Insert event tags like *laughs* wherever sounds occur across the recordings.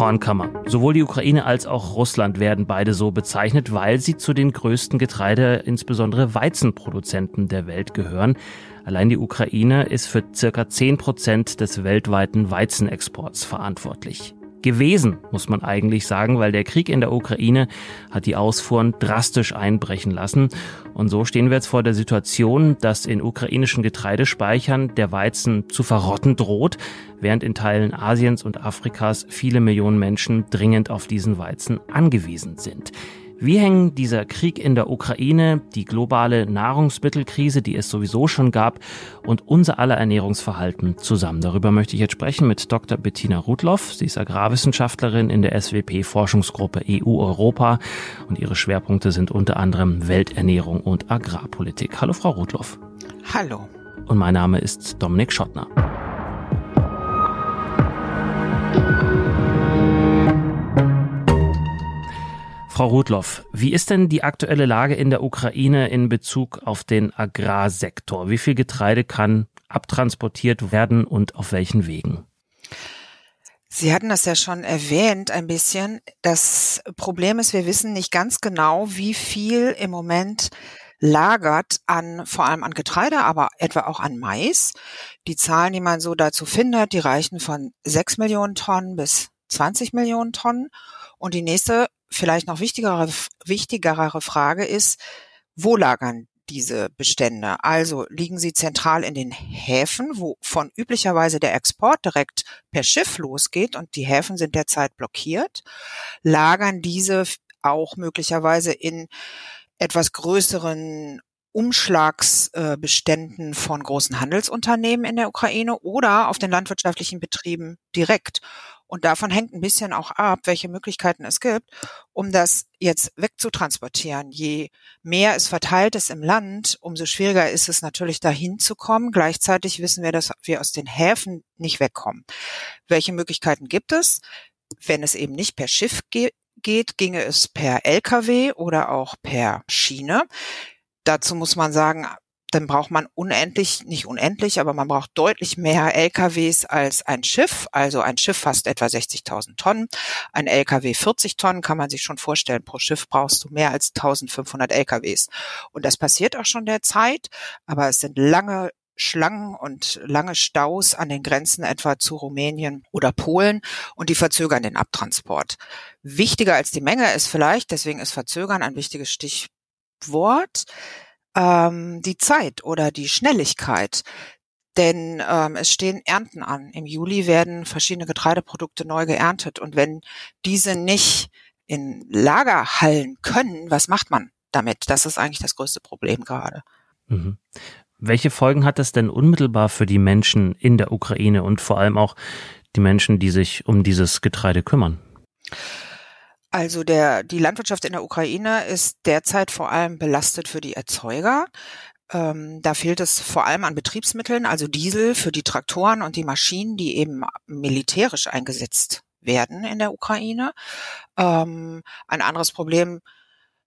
Kornkammer. Sowohl die Ukraine als auch Russland werden beide so bezeichnet, weil sie zu den größten Getreide, insbesondere Weizenproduzenten der Welt gehören. Allein die Ukraine ist für circa 10 Prozent des weltweiten Weizenexports verantwortlich gewesen, muss man eigentlich sagen, weil der Krieg in der Ukraine hat die Ausfuhren drastisch einbrechen lassen. Und so stehen wir jetzt vor der Situation, dass in ukrainischen Getreidespeichern der Weizen zu verrotten droht, während in Teilen Asiens und Afrikas viele Millionen Menschen dringend auf diesen Weizen angewiesen sind. Wie hängen dieser Krieg in der Ukraine, die globale Nahrungsmittelkrise, die es sowieso schon gab, und unser aller Ernährungsverhalten zusammen? Darüber möchte ich jetzt sprechen mit Dr. Bettina Rudloff. Sie ist Agrarwissenschaftlerin in der SWP-Forschungsgruppe EU-Europa und ihre Schwerpunkte sind unter anderem Welternährung und Agrarpolitik. Hallo, Frau Rudloff. Hallo. Und mein Name ist Dominik Schottner. Frau Rudloff, wie ist denn die aktuelle Lage in der Ukraine in Bezug auf den Agrarsektor? Wie viel Getreide kann abtransportiert werden und auf welchen Wegen? Sie hatten das ja schon erwähnt ein bisschen. Das Problem ist, wir wissen nicht ganz genau, wie viel im Moment lagert an, vor allem an Getreide, aber etwa auch an Mais. Die Zahlen, die man so dazu findet, die reichen von 6 Millionen Tonnen bis 20 Millionen Tonnen. Und die nächste vielleicht noch wichtigere, wichtigere Frage ist, wo lagern diese Bestände? Also liegen sie zentral in den Häfen, wo von üblicherweise der Export direkt per Schiff losgeht und die Häfen sind derzeit blockiert? Lagern diese auch möglicherweise in etwas größeren Umschlagsbeständen von großen Handelsunternehmen in der Ukraine oder auf den landwirtschaftlichen Betrieben direkt. Und davon hängt ein bisschen auch ab, welche Möglichkeiten es gibt, um das jetzt wegzutransportieren. Je mehr es verteilt ist im Land, umso schwieriger ist es natürlich dahin zu kommen. Gleichzeitig wissen wir, dass wir aus den Häfen nicht wegkommen. Welche Möglichkeiten gibt es? Wenn es eben nicht per Schiff geht, ginge es per Lkw oder auch per Schiene. Dazu muss man sagen, dann braucht man unendlich, nicht unendlich, aber man braucht deutlich mehr LKWs als ein Schiff. Also ein Schiff fast etwa 60.000 Tonnen. Ein LKW 40 Tonnen kann man sich schon vorstellen. Pro Schiff brauchst du mehr als 1500 LKWs. Und das passiert auch schon derzeit, aber es sind lange Schlangen und lange Staus an den Grenzen etwa zu Rumänien oder Polen und die verzögern den Abtransport. Wichtiger als die Menge ist vielleicht, deswegen ist Verzögern ein wichtiges Stichwort, ähm, die Zeit oder die Schnelligkeit. Denn ähm, es stehen Ernten an. Im Juli werden verschiedene Getreideprodukte neu geerntet. Und wenn diese nicht in Lager hallen können, was macht man damit? Das ist eigentlich das größte Problem gerade. Mhm. Welche Folgen hat das denn unmittelbar für die Menschen in der Ukraine und vor allem auch die Menschen, die sich um dieses Getreide kümmern? Also der, die Landwirtschaft in der Ukraine ist derzeit vor allem belastet für die Erzeuger. Ähm, da fehlt es vor allem an Betriebsmitteln, also Diesel für die Traktoren und die Maschinen, die eben militärisch eingesetzt werden in der Ukraine. Ähm, ein anderes Problem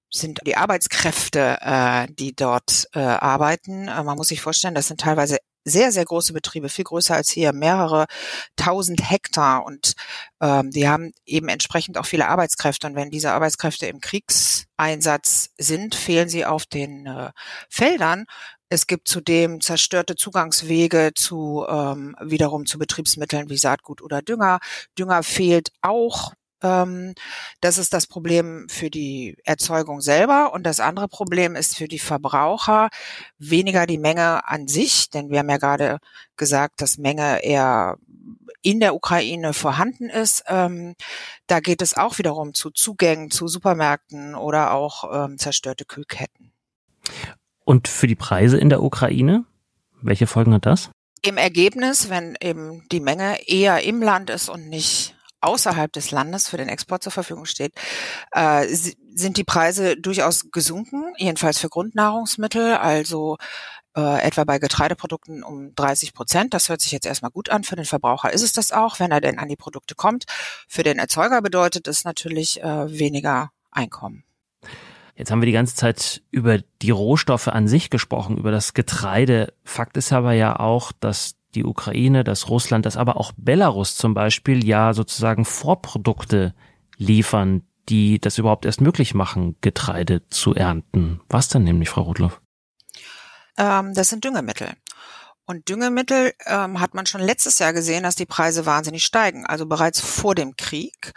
sind die Arbeitskräfte, äh, die dort äh, arbeiten. Äh, man muss sich vorstellen, das sind teilweise sehr, sehr große Betriebe, viel größer als hier, mehrere tausend Hektar und ähm, die haben eben entsprechend auch viele Arbeitskräfte. Und wenn diese Arbeitskräfte im Kriegseinsatz sind, fehlen sie auf den äh, Feldern. Es gibt zudem zerstörte Zugangswege zu ähm, wiederum zu Betriebsmitteln wie Saatgut oder Dünger. Dünger fehlt auch ähm, das ist das Problem für die Erzeugung selber. Und das andere Problem ist für die Verbraucher weniger die Menge an sich, denn wir haben ja gerade gesagt, dass Menge eher in der Ukraine vorhanden ist. Ähm, da geht es auch wiederum zu Zugängen zu Supermärkten oder auch ähm, zerstörte Kühlketten. Und für die Preise in der Ukraine, welche Folgen hat das? Im Ergebnis, wenn eben die Menge eher im Land ist und nicht außerhalb des Landes für den Export zur Verfügung steht, äh, sind die Preise durchaus gesunken, jedenfalls für Grundnahrungsmittel, also äh, etwa bei Getreideprodukten um 30 Prozent. Das hört sich jetzt erstmal gut an. Für den Verbraucher ist es das auch, wenn er denn an die Produkte kommt. Für den Erzeuger bedeutet es natürlich äh, weniger Einkommen. Jetzt haben wir die ganze Zeit über die Rohstoffe an sich gesprochen, über das Getreide. Fakt ist aber ja auch, dass die Ukraine, dass Russland, dass aber auch Belarus zum Beispiel ja sozusagen Vorprodukte liefern, die das überhaupt erst möglich machen, Getreide zu ernten. Was dann nämlich, Frau Rudloff? Ähm, das sind Düngemittel. Und Düngemittel ähm, hat man schon letztes Jahr gesehen, dass die Preise wahnsinnig steigen, also bereits vor dem Krieg.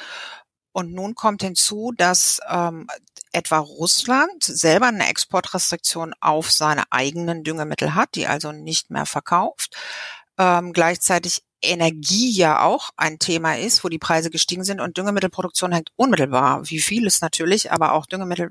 Und nun kommt hinzu, dass ähm, etwa Russland selber eine Exportrestriktion auf seine eigenen Düngemittel hat, die also nicht mehr verkauft. Ähm, gleichzeitig Energie ja auch ein Thema ist, wo die Preise gestiegen sind. Und Düngemittelproduktion hängt unmittelbar, wie vieles natürlich, aber auch Düngemittel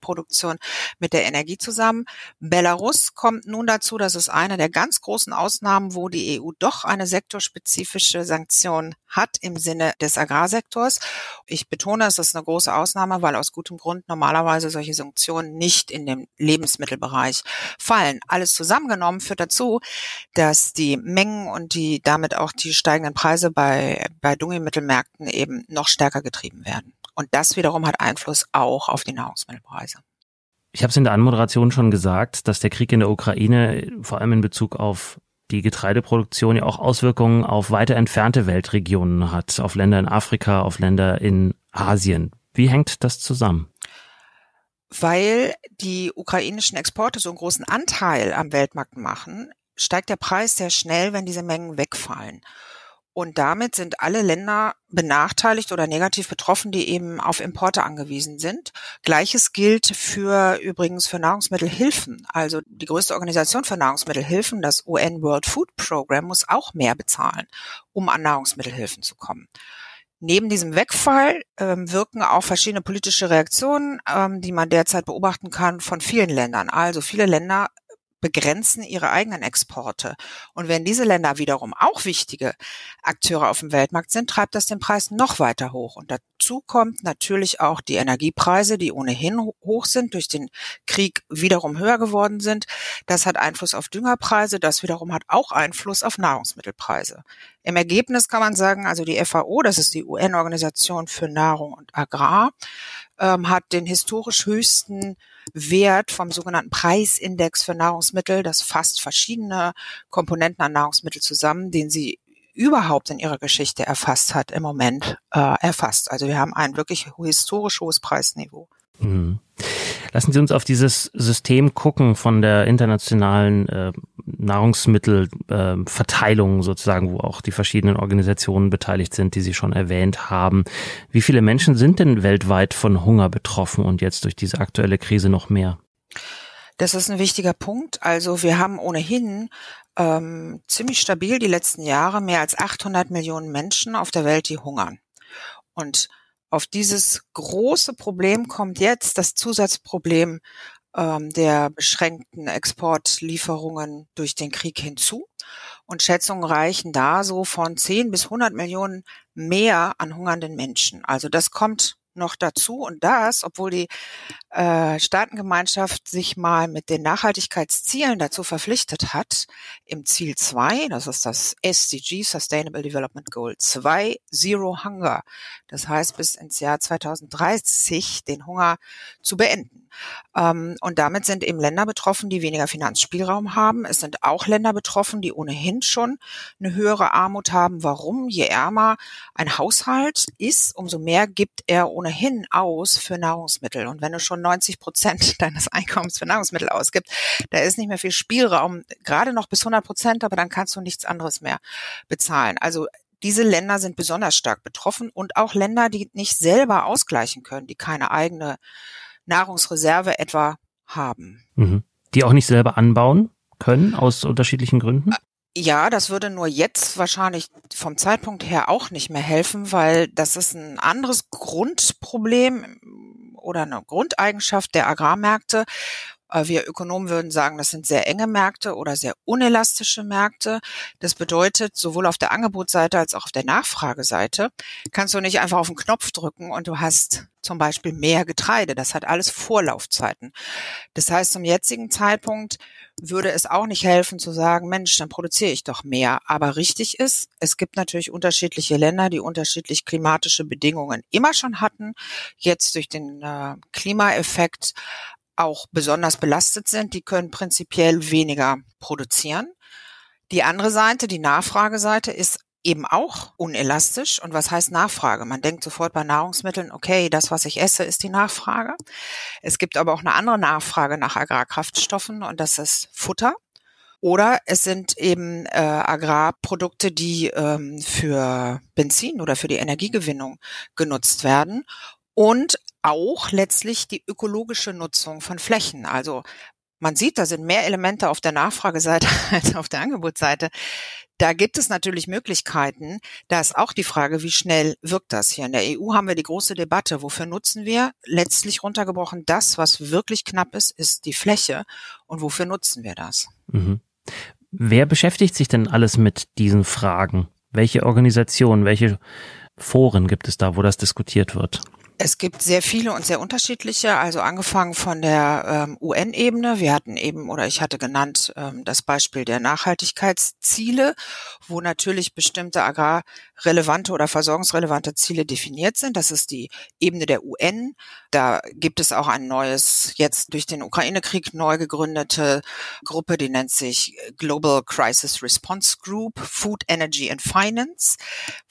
Produktion mit der Energie zusammen. Belarus kommt nun dazu, das ist eine der ganz großen Ausnahmen, wo die EU doch eine sektorspezifische Sanktion hat im Sinne des Agrarsektors. Ich betone, es ist eine große Ausnahme, weil aus gutem Grund normalerweise solche Sanktionen nicht in den Lebensmittelbereich fallen. Alles zusammengenommen führt dazu, dass die Mengen und die damit auch die steigenden Preise bei, bei Düngemittelmärkten eben noch stärker getrieben werden. Und das wiederum hat Einfluss auch auf die Nahrungsmittelpreise. Ich habe es in der Anmoderation schon gesagt, dass der Krieg in der Ukraine vor allem in Bezug auf die Getreideproduktion ja auch Auswirkungen auf weiter entfernte Weltregionen hat, auf Länder in Afrika, auf Länder in Asien. Wie hängt das zusammen? Weil die ukrainischen Exporte so einen großen Anteil am Weltmarkt machen, steigt der Preis sehr schnell, wenn diese Mengen wegfallen. Und damit sind alle Länder benachteiligt oder negativ betroffen, die eben auf Importe angewiesen sind. Gleiches gilt für übrigens für Nahrungsmittelhilfen. Also die größte Organisation für Nahrungsmittelhilfen, das UN World Food Program, muss auch mehr bezahlen, um an Nahrungsmittelhilfen zu kommen. Neben diesem Wegfall ähm, wirken auch verschiedene politische Reaktionen, ähm, die man derzeit beobachten kann von vielen Ländern. Also viele Länder begrenzen ihre eigenen Exporte. Und wenn diese Länder wiederum auch wichtige Akteure auf dem Weltmarkt sind, treibt das den Preis noch weiter hoch. Und dazu kommt natürlich auch die Energiepreise, die ohnehin hoch sind, durch den Krieg wiederum höher geworden sind. Das hat Einfluss auf Düngerpreise, das wiederum hat auch Einfluss auf Nahrungsmittelpreise. Im Ergebnis kann man sagen, also die FAO, das ist die UN-Organisation für Nahrung und Agrar, ähm, hat den historisch höchsten Wert vom sogenannten Preisindex für Nahrungsmittel. Das fasst verschiedene Komponenten an Nahrungsmittel zusammen, den sie überhaupt in ihrer Geschichte erfasst hat, im Moment äh, erfasst. Also wir haben ein wirklich historisch hohes Preisniveau. Mhm. Lassen Sie uns auf dieses System gucken von der internationalen äh, Nahrungsmittelverteilung äh, sozusagen, wo auch die verschiedenen Organisationen beteiligt sind, die Sie schon erwähnt haben. Wie viele Menschen sind denn weltweit von Hunger betroffen und jetzt durch diese aktuelle Krise noch mehr? Das ist ein wichtiger Punkt. Also wir haben ohnehin ähm, ziemlich stabil die letzten Jahre mehr als 800 Millionen Menschen auf der Welt, die hungern. Und auf dieses große Problem kommt jetzt das Zusatzproblem ähm, der beschränkten Exportlieferungen durch den Krieg hinzu. Und Schätzungen reichen da so von 10 bis 100 Millionen mehr an hungernden Menschen. Also das kommt noch dazu und das, obwohl die äh, Staatengemeinschaft sich mal mit den Nachhaltigkeitszielen dazu verpflichtet hat, im Ziel 2, das ist das SDG, Sustainable Development Goal 2, Zero Hunger, das heißt bis ins Jahr 2030 den Hunger zu beenden. Ähm, und damit sind eben Länder betroffen, die weniger Finanzspielraum haben. Es sind auch Länder betroffen, die ohnehin schon eine höhere Armut haben. Warum? Je ärmer ein Haushalt ist, umso mehr gibt er ohnehin aus für Nahrungsmittel. Und wenn du schon 90 Prozent *laughs* deines Einkommens für Nahrungsmittel ausgibst, da ist nicht mehr viel Spielraum, gerade noch bis 100 Prozent, aber dann kannst du nichts anderes mehr bezahlen. Also diese Länder sind besonders stark betroffen und auch Länder, die nicht selber ausgleichen können, die keine eigene Nahrungsreserve etwa haben. Mhm. Die auch nicht selber anbauen können aus unterschiedlichen Gründen? Ja, das würde nur jetzt wahrscheinlich vom Zeitpunkt her auch nicht mehr helfen, weil das ist ein anderes Grundproblem oder eine Grundeigenschaft der Agrarmärkte. Äh, wir Ökonomen würden sagen, das sind sehr enge Märkte oder sehr unelastische Märkte. Das bedeutet, sowohl auf der Angebotsseite als auch auf der Nachfrageseite kannst du nicht einfach auf den Knopf drücken und du hast zum Beispiel mehr Getreide. Das hat alles Vorlaufzeiten. Das heißt, zum jetzigen Zeitpunkt würde es auch nicht helfen zu sagen, Mensch, dann produziere ich doch mehr. Aber richtig ist, es gibt natürlich unterschiedliche Länder, die unterschiedlich klimatische Bedingungen immer schon hatten. Jetzt durch den äh, Klimaeffekt auch besonders belastet sind, die können prinzipiell weniger produzieren. Die andere Seite, die Nachfrageseite, ist eben auch unelastisch. Und was heißt Nachfrage? Man denkt sofort bei Nahrungsmitteln, okay, das, was ich esse, ist die Nachfrage. Es gibt aber auch eine andere Nachfrage nach Agrarkraftstoffen und das ist Futter. Oder es sind eben äh, Agrarprodukte, die ähm, für Benzin oder für die Energiegewinnung genutzt werden. Und auch letztlich die ökologische Nutzung von Flächen. Also man sieht, da sind mehr Elemente auf der Nachfrageseite *laughs* als auf der Angebotsseite. Da gibt es natürlich Möglichkeiten. Da ist auch die Frage, wie schnell wirkt das hier? In der EU haben wir die große Debatte. Wofür nutzen wir? Letztlich runtergebrochen, das, was wirklich knapp ist, ist die Fläche. Und wofür nutzen wir das? Mhm. Wer beschäftigt sich denn alles mit diesen Fragen? Welche Organisationen, welche Foren gibt es da, wo das diskutiert wird? Es gibt sehr viele und sehr unterschiedliche, also angefangen von der ähm, UN-Ebene. Wir hatten eben, oder ich hatte genannt, ähm, das Beispiel der Nachhaltigkeitsziele, wo natürlich bestimmte agrarrelevante oder versorgungsrelevante Ziele definiert sind. Das ist die Ebene der UN. Da gibt es auch ein neues, jetzt durch den Ukraine-Krieg neu gegründete Gruppe, die nennt sich Global Crisis Response Group, Food, Energy and Finance,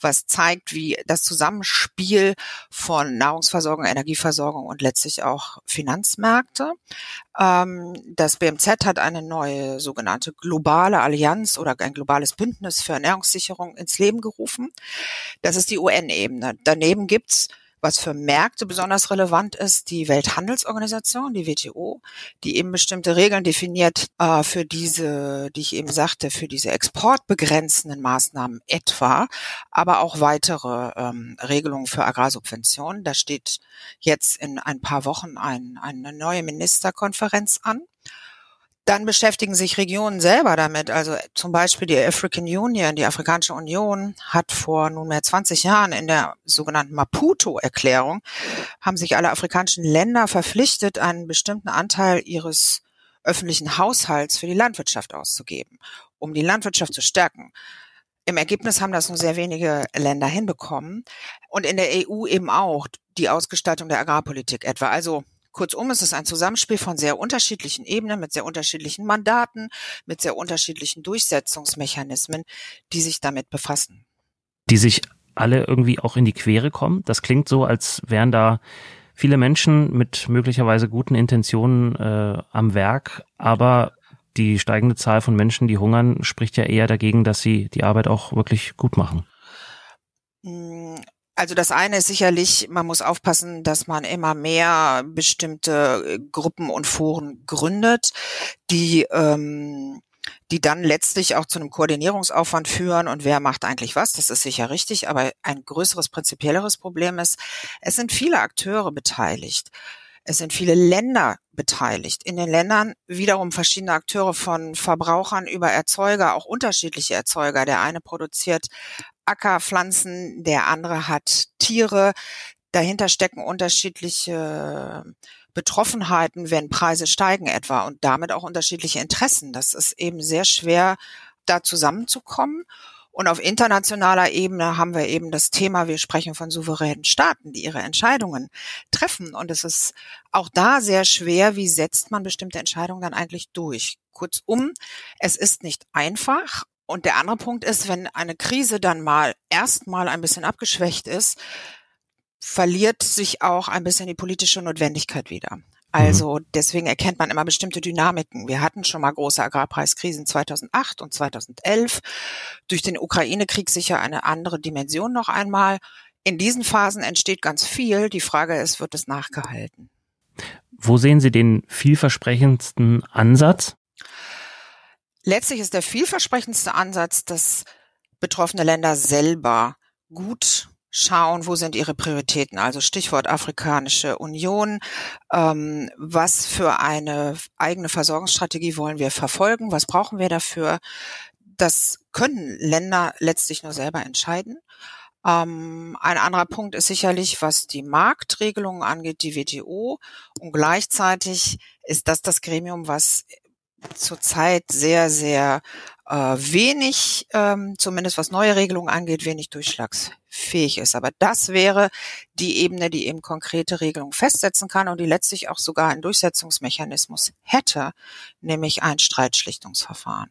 was zeigt, wie das Zusammenspiel von Nahrung Nahrungsversorgung, Energieversorgung und letztlich auch Finanzmärkte. Ähm, das BMZ hat eine neue sogenannte globale Allianz oder ein globales Bündnis für Ernährungssicherung ins Leben gerufen. Das ist die UN-Ebene. Daneben gibt's was für Märkte besonders relevant ist, die Welthandelsorganisation, die WTO, die eben bestimmte Regeln definiert äh, für diese, die ich eben sagte, für diese exportbegrenzenden Maßnahmen etwa, aber auch weitere ähm, Regelungen für Agrarsubventionen. Da steht jetzt in ein paar Wochen ein, eine neue Ministerkonferenz an. Dann beschäftigen sich Regionen selber damit. Also zum Beispiel die African Union, die Afrikanische Union, hat vor nunmehr 20 Jahren in der sogenannten Maputo-Erklärung, haben sich alle afrikanischen Länder verpflichtet, einen bestimmten Anteil ihres öffentlichen Haushalts für die Landwirtschaft auszugeben, um die Landwirtschaft zu stärken. Im Ergebnis haben das nur sehr wenige Länder hinbekommen. Und in der EU eben auch die Ausgestaltung der Agrarpolitik etwa. Also Kurzum, es ist ein Zusammenspiel von sehr unterschiedlichen Ebenen, mit sehr unterschiedlichen Mandaten, mit sehr unterschiedlichen Durchsetzungsmechanismen, die sich damit befassen. Die sich alle irgendwie auch in die Quere kommen. Das klingt so, als wären da viele Menschen mit möglicherweise guten Intentionen äh, am Werk, aber die steigende Zahl von Menschen, die hungern, spricht ja eher dagegen, dass sie die Arbeit auch wirklich gut machen. Also das eine ist sicherlich, man muss aufpassen, dass man immer mehr bestimmte äh, Gruppen und Foren gründet, die ähm, die dann letztlich auch zu einem Koordinierungsaufwand führen und wer macht eigentlich was, das ist sicher richtig, aber ein größeres prinzipielleres Problem ist, es sind viele Akteure beteiligt. Es sind viele Länder beteiligt. In den Ländern wiederum verschiedene Akteure von Verbrauchern über Erzeuger, auch unterschiedliche Erzeuger. Der eine produziert Ackerpflanzen, der andere hat Tiere. Dahinter stecken unterschiedliche Betroffenheiten, wenn Preise steigen etwa und damit auch unterschiedliche Interessen. Das ist eben sehr schwer, da zusammenzukommen. Und auf internationaler Ebene haben wir eben das Thema, wir sprechen von souveränen Staaten, die ihre Entscheidungen treffen. Und es ist auch da sehr schwer, wie setzt man bestimmte Entscheidungen dann eigentlich durch. Kurzum, es ist nicht einfach und der andere Punkt ist, wenn eine Krise dann mal erstmal ein bisschen abgeschwächt ist, verliert sich auch ein bisschen die politische Notwendigkeit wieder. Also mhm. deswegen erkennt man immer bestimmte Dynamiken. Wir hatten schon mal große Agrarpreiskrisen 2008 und 2011. Durch den Ukraine-Krieg sicher eine andere Dimension noch einmal. In diesen Phasen entsteht ganz viel. Die Frage ist, wird es nachgehalten? Wo sehen Sie den vielversprechendsten Ansatz? Letztlich ist der vielversprechendste Ansatz, dass betroffene Länder selber gut schauen, wo sind ihre Prioritäten. Also Stichwort Afrikanische Union. Ähm, was für eine eigene Versorgungsstrategie wollen wir verfolgen? Was brauchen wir dafür? Das können Länder letztlich nur selber entscheiden. Ähm, ein anderer Punkt ist sicherlich, was die Marktregelungen angeht, die WTO. Und gleichzeitig ist das das Gremium, was zurzeit sehr, sehr äh, wenig, ähm, zumindest was neue Regelungen angeht, wenig durchschlagsfähig ist. Aber das wäre die Ebene, die eben konkrete Regelungen festsetzen kann und die letztlich auch sogar einen Durchsetzungsmechanismus hätte, nämlich ein Streitschlichtungsverfahren.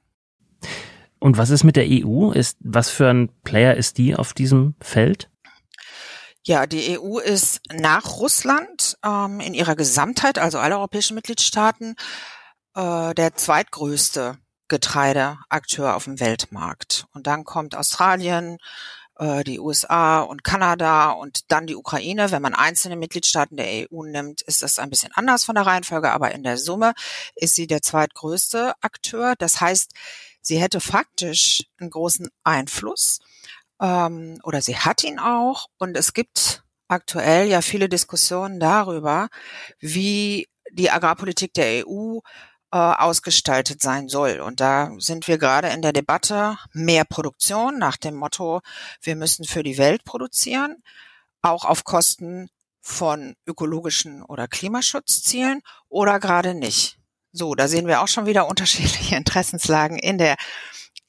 Und was ist mit der EU? Ist, was für ein Player ist die auf diesem Feld? Ja, die EU ist nach Russland ähm, in ihrer Gesamtheit, also alle europäischen Mitgliedstaaten, äh, der zweitgrößte Getreideakteur auf dem Weltmarkt. Und dann kommt Australien, äh, die USA und Kanada und dann die Ukraine. Wenn man einzelne Mitgliedstaaten der EU nimmt, ist das ein bisschen anders von der Reihenfolge, aber in der Summe ist sie der zweitgrößte Akteur. Das heißt, sie hätte faktisch einen großen Einfluss ähm, oder sie hat ihn auch. Und es gibt aktuell ja viele Diskussionen darüber, wie die Agrarpolitik der EU äh, ausgestaltet sein soll. Und da sind wir gerade in der Debatte mehr Produktion nach dem Motto, wir müssen für die Welt produzieren, auch auf Kosten von ökologischen oder Klimaschutzzielen oder gerade nicht. So, da sehen wir auch schon wieder unterschiedliche *laughs* Interessenslagen in der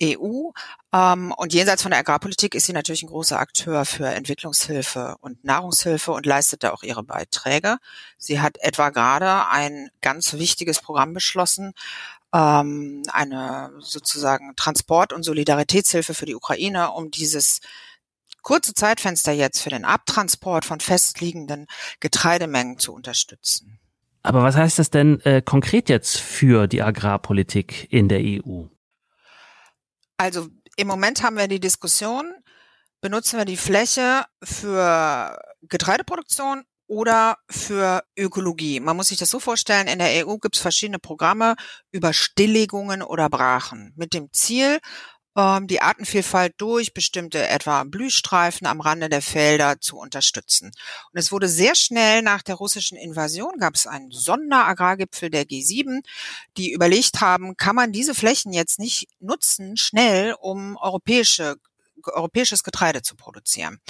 EU. Ähm, und jenseits von der Agrarpolitik ist sie natürlich ein großer Akteur für Entwicklungshilfe und Nahrungshilfe und leistet da auch ihre Beiträge. Sie hat etwa gerade ein ganz wichtiges Programm beschlossen, ähm, eine sozusagen Transport- und Solidaritätshilfe für die Ukraine, um dieses kurze Zeitfenster jetzt für den Abtransport von festliegenden Getreidemengen zu unterstützen. Aber was heißt das denn äh, konkret jetzt für die Agrarpolitik in der EU? Also im Moment haben wir die Diskussion, benutzen wir die Fläche für Getreideproduktion oder für Ökologie. Man muss sich das so vorstellen, in der EU gibt es verschiedene Programme über Stilllegungen oder Brachen mit dem Ziel, ähm, die Artenvielfalt durch bestimmte etwa Blühstreifen am Rande der Felder zu unterstützen. Und es wurde sehr schnell nach der russischen Invasion, gab es einen Sonderagrargipfel der G7, die überlegt haben, kann man diese Flächen jetzt nicht nutzen, schnell, um europäische, europäisches Getreide zu produzieren.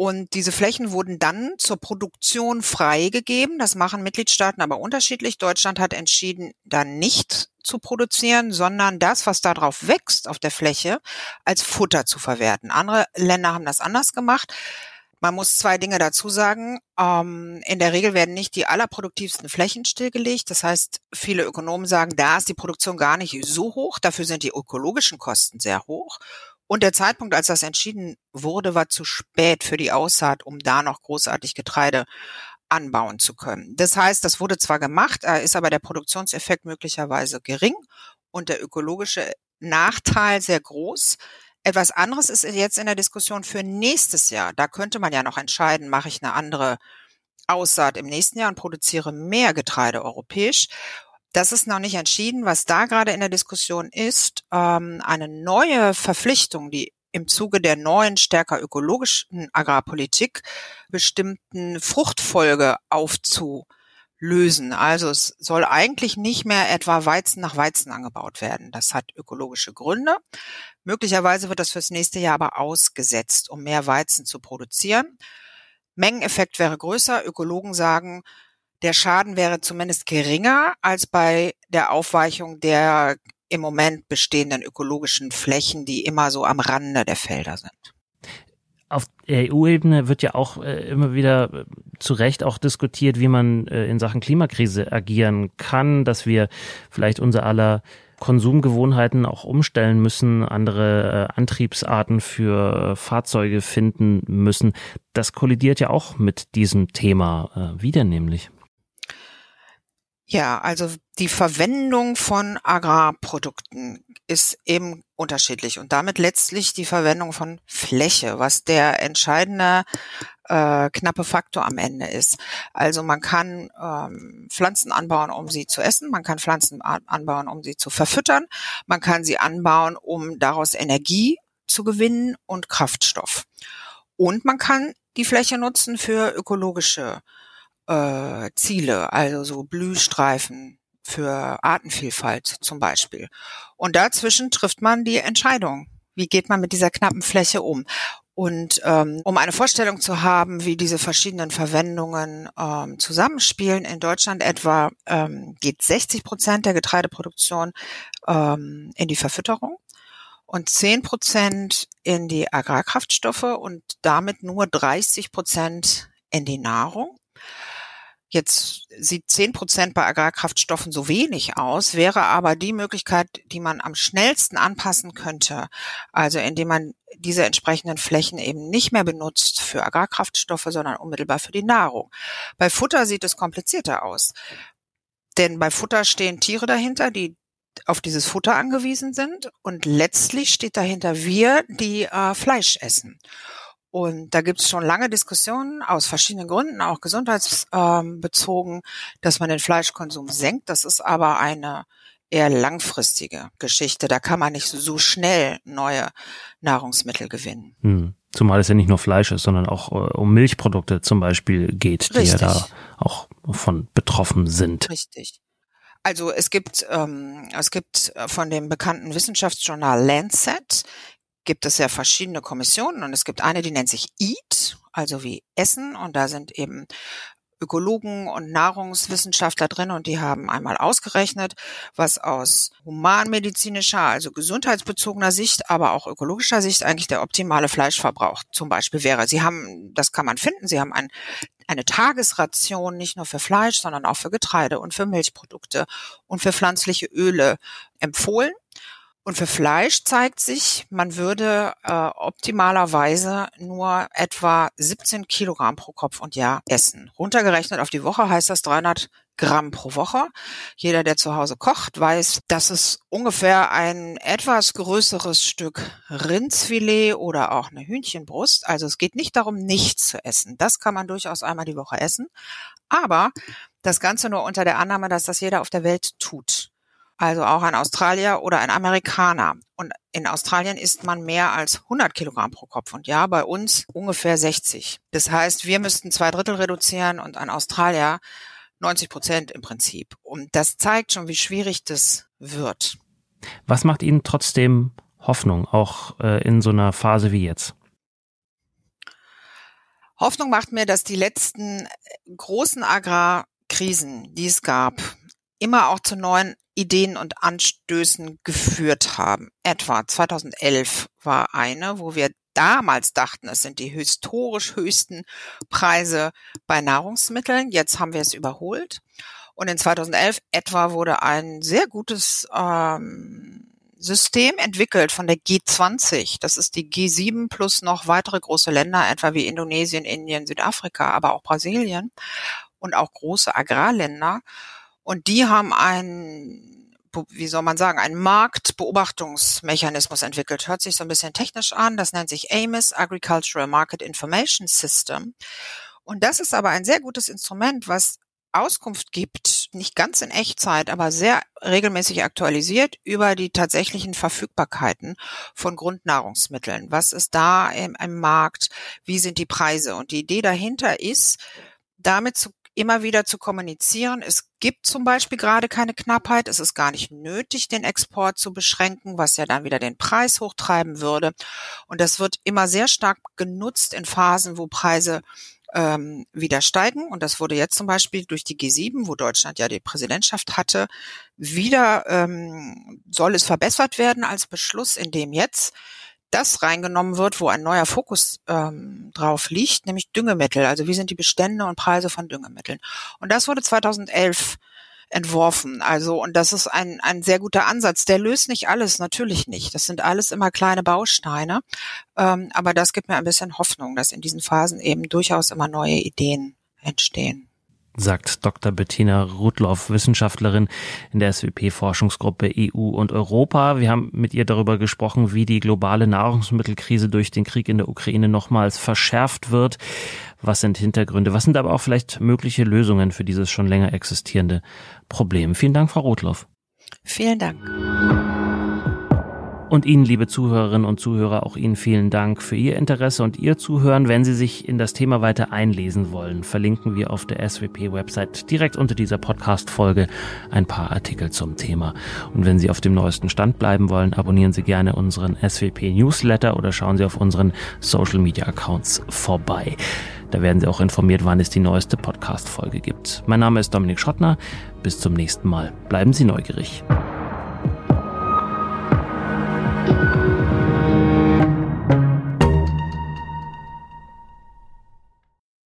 Und diese Flächen wurden dann zur Produktion freigegeben. Das machen Mitgliedstaaten aber unterschiedlich. Deutschland hat entschieden, da nicht zu produzieren, sondern das, was darauf wächst auf der Fläche, als Futter zu verwerten. Andere Länder haben das anders gemacht. Man muss zwei Dinge dazu sagen. Ähm, in der Regel werden nicht die allerproduktivsten Flächen stillgelegt. Das heißt, viele Ökonomen sagen, da ist die Produktion gar nicht so hoch. Dafür sind die ökologischen Kosten sehr hoch. Und der Zeitpunkt, als das entschieden wurde, war zu spät für die Aussaat, um da noch großartig Getreide anbauen zu können. Das heißt, das wurde zwar gemacht, ist aber der Produktionseffekt möglicherweise gering und der ökologische Nachteil sehr groß. Etwas anderes ist jetzt in der Diskussion für nächstes Jahr. Da könnte man ja noch entscheiden, mache ich eine andere Aussaat im nächsten Jahr und produziere mehr Getreide europäisch das ist noch nicht entschieden. Was da gerade in der Diskussion ist, ähm, eine neue Verpflichtung, die im Zuge der neuen, stärker ökologischen Agrarpolitik bestimmten Fruchtfolge aufzulösen. Also es soll eigentlich nicht mehr etwa Weizen nach Weizen angebaut werden. Das hat ökologische Gründe. Möglicherweise wird das fürs nächste Jahr aber ausgesetzt, um mehr Weizen zu produzieren. Mengeneffekt wäre größer. Ökologen sagen, der Schaden wäre zumindest geringer als bei der Aufweichung der im Moment bestehenden ökologischen Flächen, die immer so am Rande der Felder sind. Auf EU-Ebene wird ja auch äh, immer wieder äh, zu Recht auch diskutiert, wie man äh, in Sachen Klimakrise agieren kann, dass wir vielleicht unser aller Konsumgewohnheiten auch umstellen müssen, andere äh, Antriebsarten für Fahrzeuge finden müssen. Das kollidiert ja auch mit diesem Thema. Äh, wie denn nämlich? Ja, also die Verwendung von Agrarprodukten ist eben unterschiedlich und damit letztlich die Verwendung von Fläche, was der entscheidende äh, knappe Faktor am Ende ist. Also man kann ähm, Pflanzen anbauen, um sie zu essen, man kann Pflanzen anbauen, um sie zu verfüttern, man kann sie anbauen, um daraus Energie zu gewinnen und Kraftstoff. Und man kann die Fläche nutzen für ökologische äh, Ziele, also so Blühstreifen für Artenvielfalt zum Beispiel. Und dazwischen trifft man die Entscheidung. Wie geht man mit dieser knappen Fläche um? Und ähm, um eine Vorstellung zu haben, wie diese verschiedenen Verwendungen ähm, zusammenspielen, in Deutschland etwa ähm, geht 60 Prozent der Getreideproduktion ähm, in die Verfütterung und 10 Prozent in die Agrarkraftstoffe und damit nur 30 Prozent in die Nahrung. Jetzt sieht zehn Prozent bei Agrarkraftstoffen so wenig aus, wäre aber die Möglichkeit, die man am schnellsten anpassen könnte. Also indem man diese entsprechenden Flächen eben nicht mehr benutzt für Agrarkraftstoffe, sondern unmittelbar für die Nahrung. Bei Futter sieht es komplizierter aus. Denn bei Futter stehen Tiere dahinter, die auf dieses Futter angewiesen sind. Und letztlich steht dahinter wir, die äh, Fleisch essen. Und da gibt es schon lange Diskussionen aus verschiedenen Gründen, auch gesundheitsbezogen, dass man den Fleischkonsum senkt. Das ist aber eine eher langfristige Geschichte. Da kann man nicht so schnell neue Nahrungsmittel gewinnen. Hm. Zumal es ja nicht nur Fleisch ist, sondern auch äh, um Milchprodukte zum Beispiel geht, die Richtig. ja da auch von betroffen sind. Richtig. Also es gibt ähm, es gibt äh, von dem bekannten Wissenschaftsjournal Lancet gibt es ja verschiedene Kommissionen und es gibt eine, die nennt sich EAT, also wie Essen und da sind eben Ökologen und Nahrungswissenschaftler drin und die haben einmal ausgerechnet, was aus humanmedizinischer, also gesundheitsbezogener Sicht, aber auch ökologischer Sicht eigentlich der optimale Fleischverbrauch zum Beispiel wäre. Sie haben, das kann man finden, sie haben ein, eine Tagesration nicht nur für Fleisch, sondern auch für Getreide und für Milchprodukte und für pflanzliche Öle empfohlen. Und für Fleisch zeigt sich, man würde äh, optimalerweise nur etwa 17 Kilogramm pro Kopf und Jahr essen. Runtergerechnet auf die Woche heißt das 300 Gramm pro Woche. Jeder, der zu Hause kocht, weiß, dass es ungefähr ein etwas größeres Stück Rindsfilet oder auch eine Hühnchenbrust. Also es geht nicht darum, nichts zu essen. Das kann man durchaus einmal die Woche essen. Aber das Ganze nur unter der Annahme, dass das jeder auf der Welt tut also auch ein Australier oder ein Amerikaner. Und in Australien isst man mehr als 100 Kilogramm pro Kopf und ja, bei uns ungefähr 60. Das heißt, wir müssten zwei Drittel reduzieren und ein Australier 90 Prozent im Prinzip. Und das zeigt schon, wie schwierig das wird. Was macht Ihnen trotzdem Hoffnung, auch äh, in so einer Phase wie jetzt? Hoffnung macht mir, dass die letzten großen Agrarkrisen, die es gab, immer auch zu neuen Ideen und Anstößen geführt haben. Etwa 2011 war eine, wo wir damals dachten, es sind die historisch höchsten Preise bei Nahrungsmitteln. Jetzt haben wir es überholt. Und in 2011 etwa wurde ein sehr gutes ähm, System entwickelt von der G20. Das ist die G7 plus noch weitere große Länder, etwa wie Indonesien, Indien, Südafrika, aber auch Brasilien und auch große Agrarländer. Und die haben einen, wie soll man sagen, einen Marktbeobachtungsmechanismus entwickelt. Hört sich so ein bisschen technisch an. Das nennt sich AMIS, Agricultural Market Information System. Und das ist aber ein sehr gutes Instrument, was Auskunft gibt, nicht ganz in Echtzeit, aber sehr regelmäßig aktualisiert über die tatsächlichen Verfügbarkeiten von Grundnahrungsmitteln. Was ist da im, im Markt? Wie sind die Preise? Und die Idee dahinter ist, damit zu immer wieder zu kommunizieren. Es gibt zum Beispiel gerade keine Knappheit. Es ist gar nicht nötig, den Export zu beschränken, was ja dann wieder den Preis hochtreiben würde. Und das wird immer sehr stark genutzt in Phasen, wo Preise ähm, wieder steigen. Und das wurde jetzt zum Beispiel durch die G7, wo Deutschland ja die Präsidentschaft hatte, wieder ähm, soll es verbessert werden als Beschluss, in dem jetzt das reingenommen wird, wo ein neuer Fokus ähm, drauf liegt, nämlich Düngemittel. Also wie sind die Bestände und Preise von Düngemitteln? Und das wurde 2011 entworfen. Also, und das ist ein, ein sehr guter Ansatz. Der löst nicht alles, natürlich nicht. Das sind alles immer kleine Bausteine. Ähm, aber das gibt mir ein bisschen Hoffnung, dass in diesen Phasen eben durchaus immer neue Ideen entstehen sagt Dr. Bettina Rudloff, Wissenschaftlerin in der SWP-Forschungsgruppe EU und Europa. Wir haben mit ihr darüber gesprochen, wie die globale Nahrungsmittelkrise durch den Krieg in der Ukraine nochmals verschärft wird. Was sind Hintergründe? Was sind aber auch vielleicht mögliche Lösungen für dieses schon länger existierende Problem? Vielen Dank, Frau Rudloff. Vielen Dank. Und Ihnen, liebe Zuhörerinnen und Zuhörer, auch Ihnen vielen Dank für Ihr Interesse und Ihr Zuhören. Wenn Sie sich in das Thema weiter einlesen wollen, verlinken wir auf der SWP-Website direkt unter dieser Podcast-Folge ein paar Artikel zum Thema. Und wenn Sie auf dem neuesten Stand bleiben wollen, abonnieren Sie gerne unseren SWP-Newsletter oder schauen Sie auf unseren Social-Media-Accounts vorbei. Da werden Sie auch informiert, wann es die neueste Podcast-Folge gibt. Mein Name ist Dominik Schottner. Bis zum nächsten Mal. Bleiben Sie neugierig.